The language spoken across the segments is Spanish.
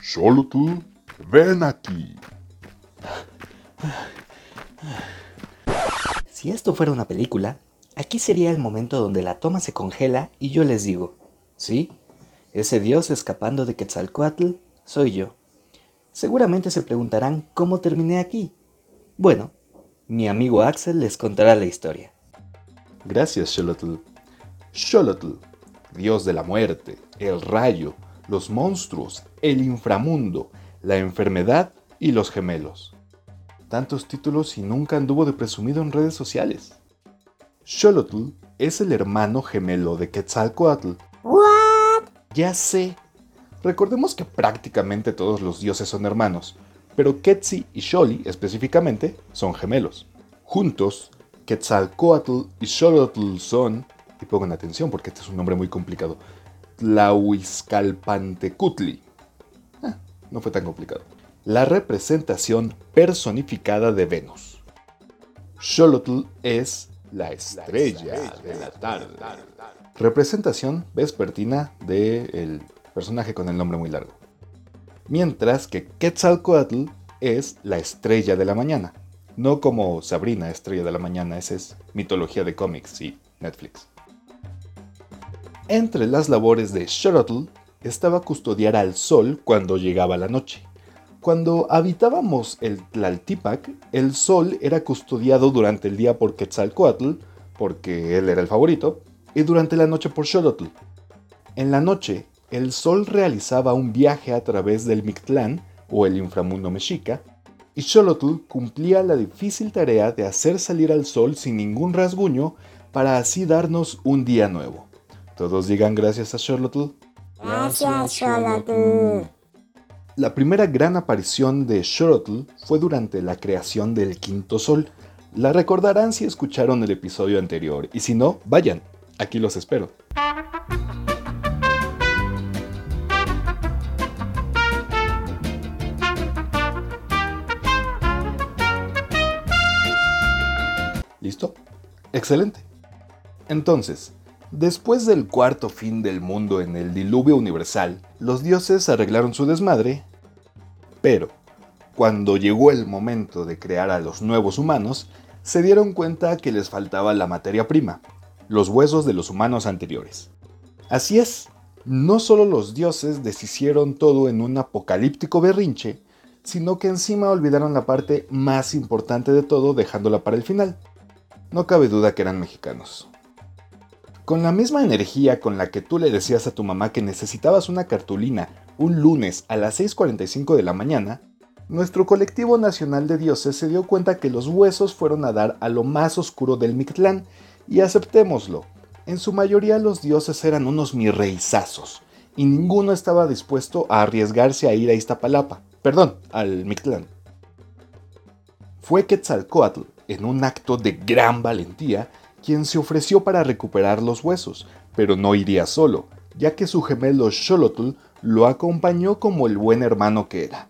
Xolotl, ven aquí. Si esto fuera una película, aquí sería el momento donde la toma se congela y yo les digo, ¿sí? Ese dios escapando de Quetzalcoatl soy yo. Seguramente se preguntarán cómo terminé aquí. Bueno, mi amigo Axel les contará la historia. Gracias, Xolotl. Xolotl, dios de la muerte, el rayo, los monstruos, el inframundo, la enfermedad y los gemelos. Tantos títulos y nunca anduvo de presumido en redes sociales. Xolotl es el hermano gemelo de Quetzalcoatl. ¿What? Ya sé. Recordemos que prácticamente todos los dioses son hermanos, pero Quetzi y Xoli específicamente son gemelos. Juntos, Quetzalcoatl y Xolotl son, y pongan atención porque este es un nombre muy complicado, Tlahuizcalpantecutli. Ah, no fue tan complicado. La representación personificada de Venus. Xolotl es la estrella de la tarde. Representación vespertina del personaje con el nombre muy largo. Mientras que Quetzalcoatl es la estrella de la mañana. No como Sabrina, estrella de la mañana, esa es mitología de cómics y Netflix. Entre las labores de Xolotl estaba custodiar al sol cuando llegaba la noche. Cuando habitábamos el Tlaltipac, el sol era custodiado durante el día por Quetzalcoatl, porque él era el favorito, y durante la noche por Xolotl. En la noche, el sol realizaba un viaje a través del Mictlán, o el inframundo mexica, y Xolotl cumplía la difícil tarea de hacer salir al sol sin ningún rasguño para así darnos un día nuevo. Todos digan gracias a Xolotl. Gracias, Xolotl. La primera gran aparición de Xolotl fue durante la creación del quinto sol. La recordarán si escucharon el episodio anterior, y si no, vayan, aquí los espero. ¿Listo? Excelente. Entonces, después del cuarto fin del mundo en el diluvio universal, los dioses arreglaron su desmadre, pero cuando llegó el momento de crear a los nuevos humanos, se dieron cuenta que les faltaba la materia prima, los huesos de los humanos anteriores. Así es, no solo los dioses deshicieron todo en un apocalíptico berrinche, sino que encima olvidaron la parte más importante de todo dejándola para el final. No cabe duda que eran mexicanos. Con la misma energía con la que tú le decías a tu mamá que necesitabas una cartulina un lunes a las 6.45 de la mañana, nuestro colectivo nacional de dioses se dio cuenta que los huesos fueron a dar a lo más oscuro del Mictlán, y aceptémoslo, en su mayoría los dioses eran unos mirreizazos, y ninguno estaba dispuesto a arriesgarse a ir a Iztapalapa, perdón, al Mictlán. Fue Quetzalcoatl, en un acto de gran valentía, quien se ofreció para recuperar los huesos, pero no iría solo, ya que su gemelo Xolotl lo acompañó como el buen hermano que era.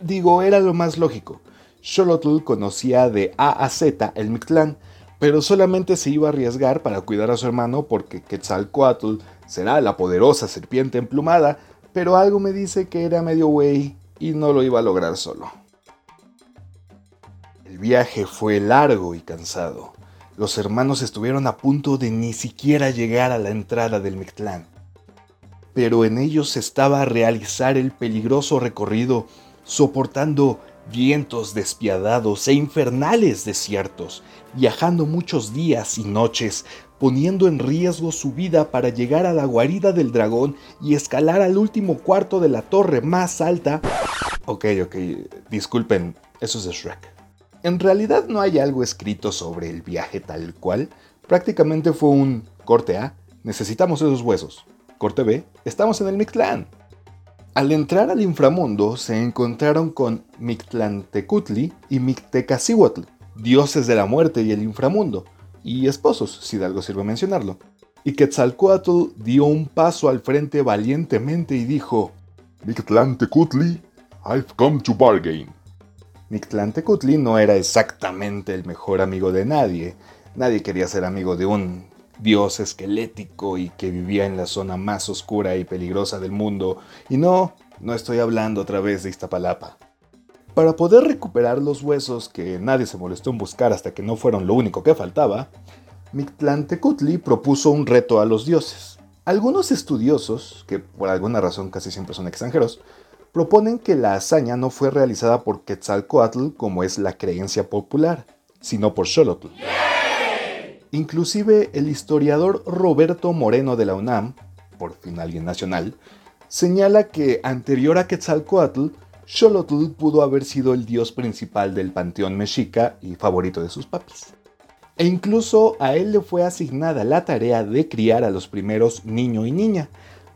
Digo, era lo más lógico. Xolotl conocía de A a Z el Mictlán, pero solamente se iba a arriesgar para cuidar a su hermano porque Quetzalcoatl será la poderosa serpiente emplumada, pero algo me dice que era medio güey y no lo iba a lograr solo. El viaje fue largo y cansado. Los hermanos estuvieron a punto de ni siquiera llegar a la entrada del Mictlán. Pero en ellos estaba realizar el peligroso recorrido, soportando vientos despiadados e infernales desiertos, viajando muchos días y noches, poniendo en riesgo su vida para llegar a la guarida del dragón y escalar al último cuarto de la torre más alta. Ok, ok, disculpen, eso es de Shrek. En realidad no hay algo escrito sobre el viaje tal cual, prácticamente fue un corte A, necesitamos esos huesos. Corte B, estamos en el Mictlán. Al entrar al inframundo se encontraron con Mictlantecutli y Mictecacihuatl, dioses de la muerte y el inframundo, y esposos, si de algo sirve mencionarlo. Y Quetzalcoatl dio un paso al frente valientemente y dijo: Mictlantecutli, I've come to bargain. Mictlantecutli no era exactamente el mejor amigo de nadie. Nadie quería ser amigo de un dios esquelético y que vivía en la zona más oscura y peligrosa del mundo. Y no, No estoy hablando otra vez de Iztapalapa. Para poder recuperar los huesos que nadie se molestó en buscar hasta que no fueron lo único que faltaba, Mictlantecutli propuso un reto a los dioses. Algunos estudiosos, que por alguna razón casi siempre son extranjeros, proponen que la hazaña no fue realizada por Quetzalcoatl como es la creencia popular, sino por Xolotl. Inclusive el historiador Roberto Moreno de la UNAM, por fin alguien nacional, señala que anterior a Quetzalcoatl, Xolotl pudo haber sido el dios principal del panteón mexica y favorito de sus papis. E incluso a él le fue asignada la tarea de criar a los primeros niño y niña,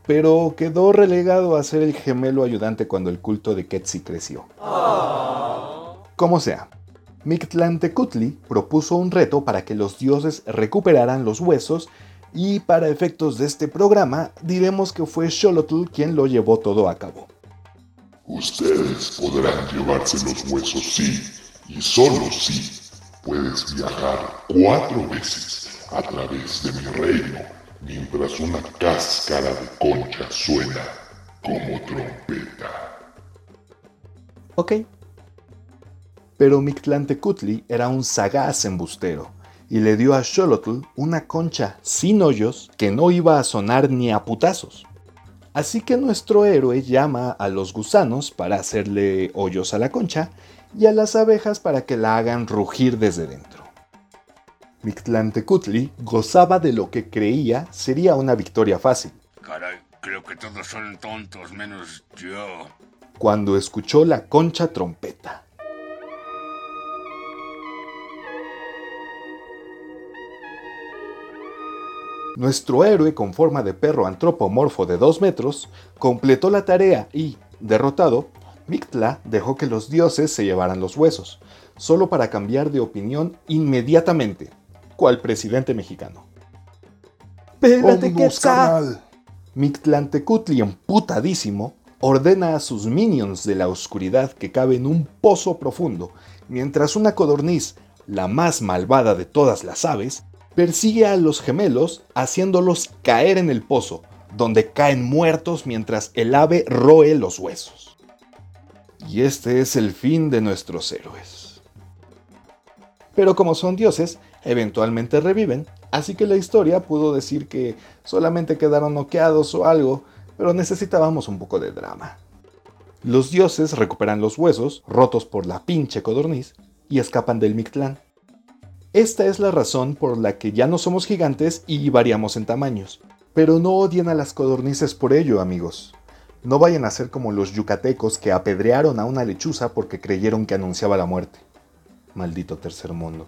pero quedó relegado a ser el gemelo ayudante cuando el culto de Quetzal creció. Como sea, Mictlantecutli propuso un reto para que los dioses recuperaran los huesos y para efectos de este programa diremos que fue Xolotl quien lo llevó todo a cabo. Ustedes podrán llevarse los huesos sí, y solo sí. Puedes viajar cuatro veces a través de mi reino mientras una cáscara de concha suena como trompeta. Ok. Pero Mictlantecutli era un sagaz embustero y le dio a Xolotl una concha sin hoyos que no iba a sonar ni a putazos. Así que nuestro héroe llama a los gusanos para hacerle hoyos a la concha y a las abejas para que la hagan rugir desde dentro. Mictlantecutli gozaba de lo que creía sería una victoria fácil. Caray, creo que todos son tontos menos yo. Cuando escuchó la concha trompeta. Nuestro héroe con forma de perro antropomorfo de 2 metros completó la tarea y, derrotado, Mictla dejó que los dioses se llevaran los huesos, solo para cambiar de opinión inmediatamente, cual presidente mexicano. ¡Pélate, Quetzal! carnal. Mictlantecutli, emputadísimo, ordena a sus minions de la oscuridad que cabe en un pozo profundo, mientras una codorniz, la más malvada de todas las aves, persigue a los gemelos haciéndolos caer en el pozo, donde caen muertos mientras el ave roe los huesos. Y este es el fin de nuestros héroes. Pero como son dioses, eventualmente reviven, así que la historia pudo decir que solamente quedaron noqueados o algo, pero necesitábamos un poco de drama. Los dioses recuperan los huesos, rotos por la pinche codorniz, y escapan del Mictlán. Esta es la razón por la que ya no somos gigantes y variamos en tamaños. Pero no odien a las codornices por ello, amigos. No vayan a ser como los yucatecos que apedrearon a una lechuza porque creyeron que anunciaba la muerte. Maldito tercer mundo.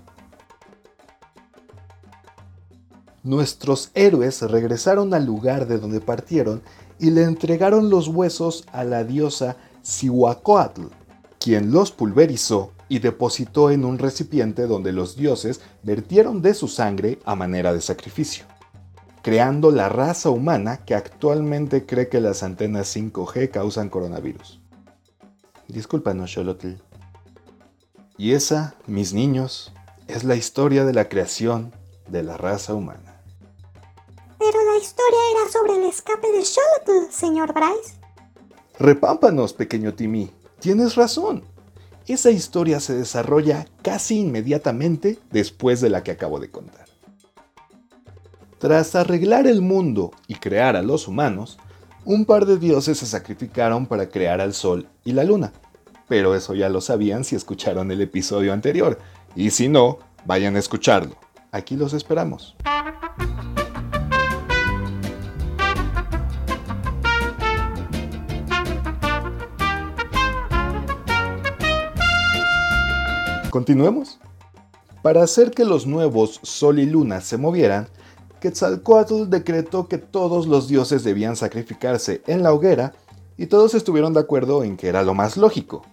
Nuestros héroes regresaron al lugar de donde partieron y le entregaron los huesos a la diosa Cihuacóatl, quien los pulverizó y depositó en un recipiente donde los dioses vertieron de su sangre a manera de sacrificio, creando la raza humana que actualmente cree que las antenas 5G causan coronavirus. Discúlpanos, Xolotl. Y esa, mis niños, es la historia de la creación de la raza humana. Pero la historia era sobre el escape de Xolotl, señor Bryce. Repámpanos, pequeño Timmy. Tienes razón. Esa historia se desarrolla casi inmediatamente después de la que acabo de contar. Tras arreglar el mundo y crear a los humanos, un par de dioses se sacrificaron para crear al sol y la luna. Pero eso ya lo sabían si escucharon el episodio anterior. Y si no, vayan a escucharlo. Aquí los esperamos. Continuemos. Para hacer que los nuevos Sol y Luna se movieran, Quetzalcoatl decretó que todos los dioses debían sacrificarse en la hoguera y todos estuvieron de acuerdo en que era lo más lógico.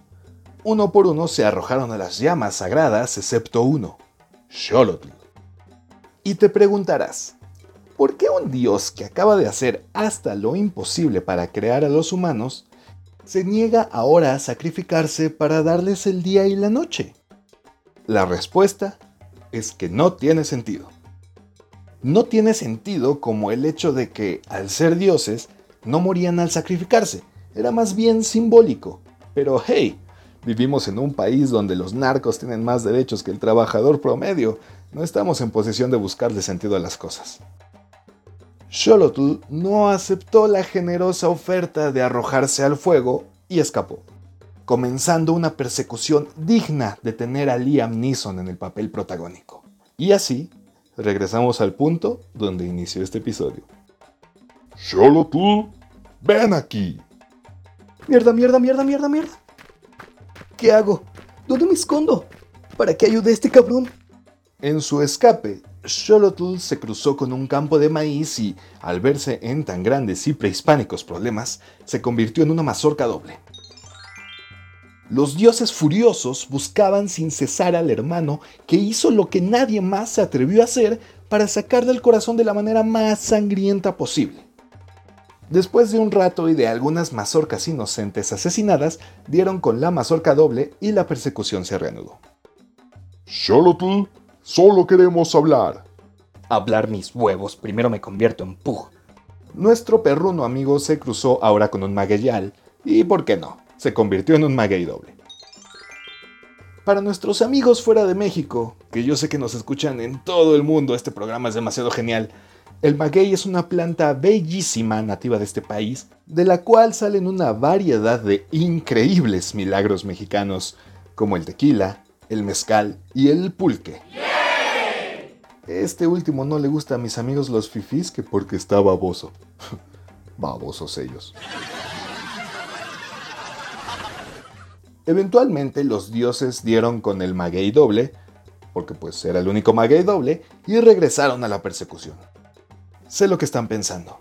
Uno por uno se arrojaron a las llamas sagradas excepto uno, Xolotl. Y te preguntarás, ¿por qué un dios que acaba de hacer hasta lo imposible para crear a los humanos se niega ahora a sacrificarse para darles el día y la noche? La respuesta es que no tiene sentido. No tiene sentido como el hecho de que, al ser dioses, no morían al sacrificarse, era más bien simbólico. Pero hey, vivimos en un país donde los narcos tienen más derechos que el trabajador promedio. No estamos en posición de buscarle sentido a las cosas. Xolotl no aceptó la generosa oferta de arrojarse al fuego y escapó, comenzando una persecución digna de tener a Liam Neeson en el papel protagónico. Y así, regresamos al punto donde inició este episodio. Xolotl, ven aquí. Mierda, mierda, mierda, mierda, mierda. ¿Qué hago? ¿Dónde me escondo? ¿Para qué ayude a este cabrón? En su escape, Xolotl se cruzó con un campo de maíz y, al verse en tan grandes y prehispánicos problemas, se convirtió en una mazorca doble. Los dioses furiosos buscaban sin cesar al hermano que hizo lo que nadie más se atrevió a hacer para sacar del corazón de la manera más sangrienta posible. Después de un rato y de algunas mazorcas inocentes asesinadas, dieron con la mazorca doble y la persecución se reanudó. Xolotl, solo queremos hablar. Hablar mis huevos, primero me convierto en Pug. Nuestro perruno amigo se cruzó ahora con un magueyal y, ¿por qué no?, se convirtió en un maguey doble. Para nuestros amigos fuera de México, que yo sé que nos escuchan en todo el mundo, este programa es demasiado genial, el maguey es una planta bellísima nativa de este país, de la cual salen una variedad de increíbles milagros mexicanos, como el tequila, el mezcal y el pulque. Este último no le gusta a mis amigos los fifís que porque está baboso. Babosos ellos. Eventualmente los dioses dieron con el maguey doble, porque pues era el único maguey doble, y regresaron a la persecución. Sé lo que están pensando.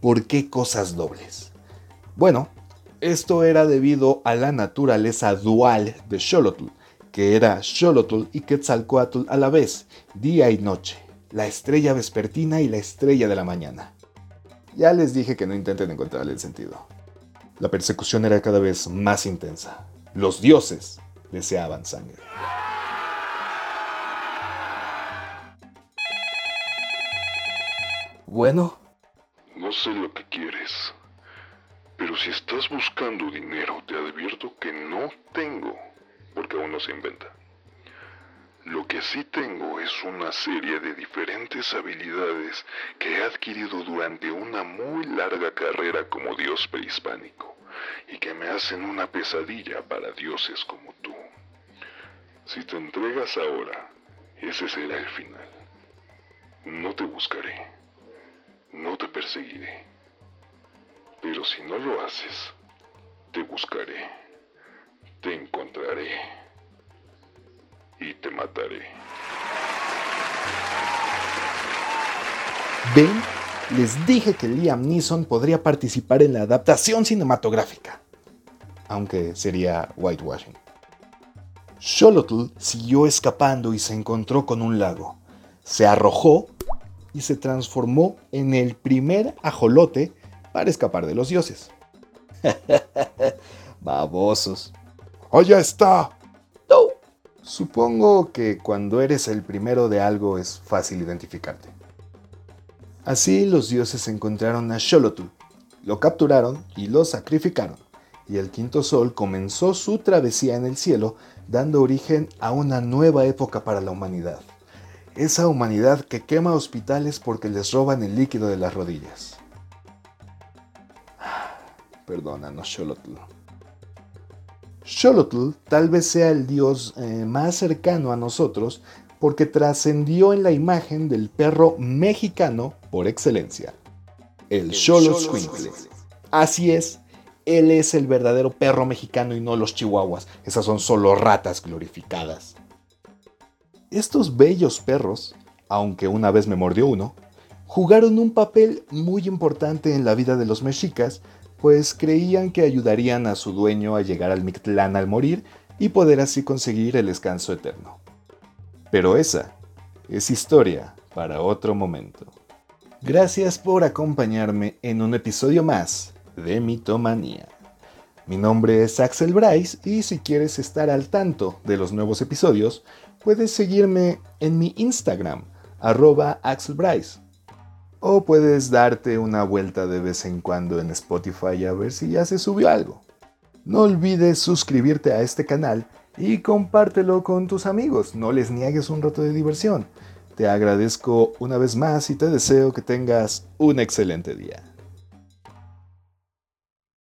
¿Por qué cosas dobles? Bueno, esto era debido a la naturaleza dual de Xolotl, que era Xolotl y Quetzalcoatl a la vez, día y noche, la estrella vespertina y la estrella de la mañana. Ya les dije que no intenten encontrarle el sentido. La persecución era cada vez más intensa. Los dioses deseaban sangre. Bueno, No sé lo que quieres, pero si estás buscando dinero, te advierto que no tengo, porque aún no se inventa. Lo que sí tengo es una serie de diferentes habilidades que he adquirido durante una muy larga carrera como dios prehispánico y que me hacen una pesadilla para dioses como tú. Si te entregas ahora, ese será el final. No te buscaré, no te perseguiré, pero si no lo haces, te buscaré, te encontraré y te mataré. ¿Ven? Les dije que Liam Neeson podría participar en la adaptación cinematográfica, aunque sería whitewashing. Xolotl siguió escapando y se encontró con un lago. Se arrojó y se transformó en el primer ajolote para escapar de los dioses. Babosos. ¡Allá está! No. Supongo que cuando eres el primero de algo es fácil identificarte. Así los dioses encontraron a Xolotl, lo capturaron y lo sacrificaron, y el quinto sol comenzó su travesía en el cielo, dando origen a una nueva época para la humanidad. Esa humanidad que quema hospitales porque les roban el líquido de las rodillas. Perdónanos, Xolotl. Xolotl tal vez sea el dios eh, más cercano a nosotros porque trascendió en la imagen del perro mexicano por excelencia, el Xoloscuincle. Así es, él es el verdadero perro mexicano y no los chihuahuas, esas son solo ratas glorificadas. Estos bellos perros, aunque una vez me mordió uno, jugaron un papel muy importante en la vida de los mexicas, pues creían que ayudarían a su dueño a llegar al Mictlán al morir y poder así conseguir el descanso eterno. Pero esa es historia para otro momento. Gracias por acompañarme en un episodio más de Mitomanía. Mi nombre es Axel Bryce y si quieres estar al tanto de los nuevos episodios, puedes seguirme en mi Instagram, arroba Axel Bryce. O puedes darte una vuelta de vez en cuando en Spotify a ver si ya se subió algo. No olvides suscribirte a este canal y compártelo con tus amigos. No les niegues un rato de diversión. Te agradezco una vez más y te deseo que tengas un excelente día.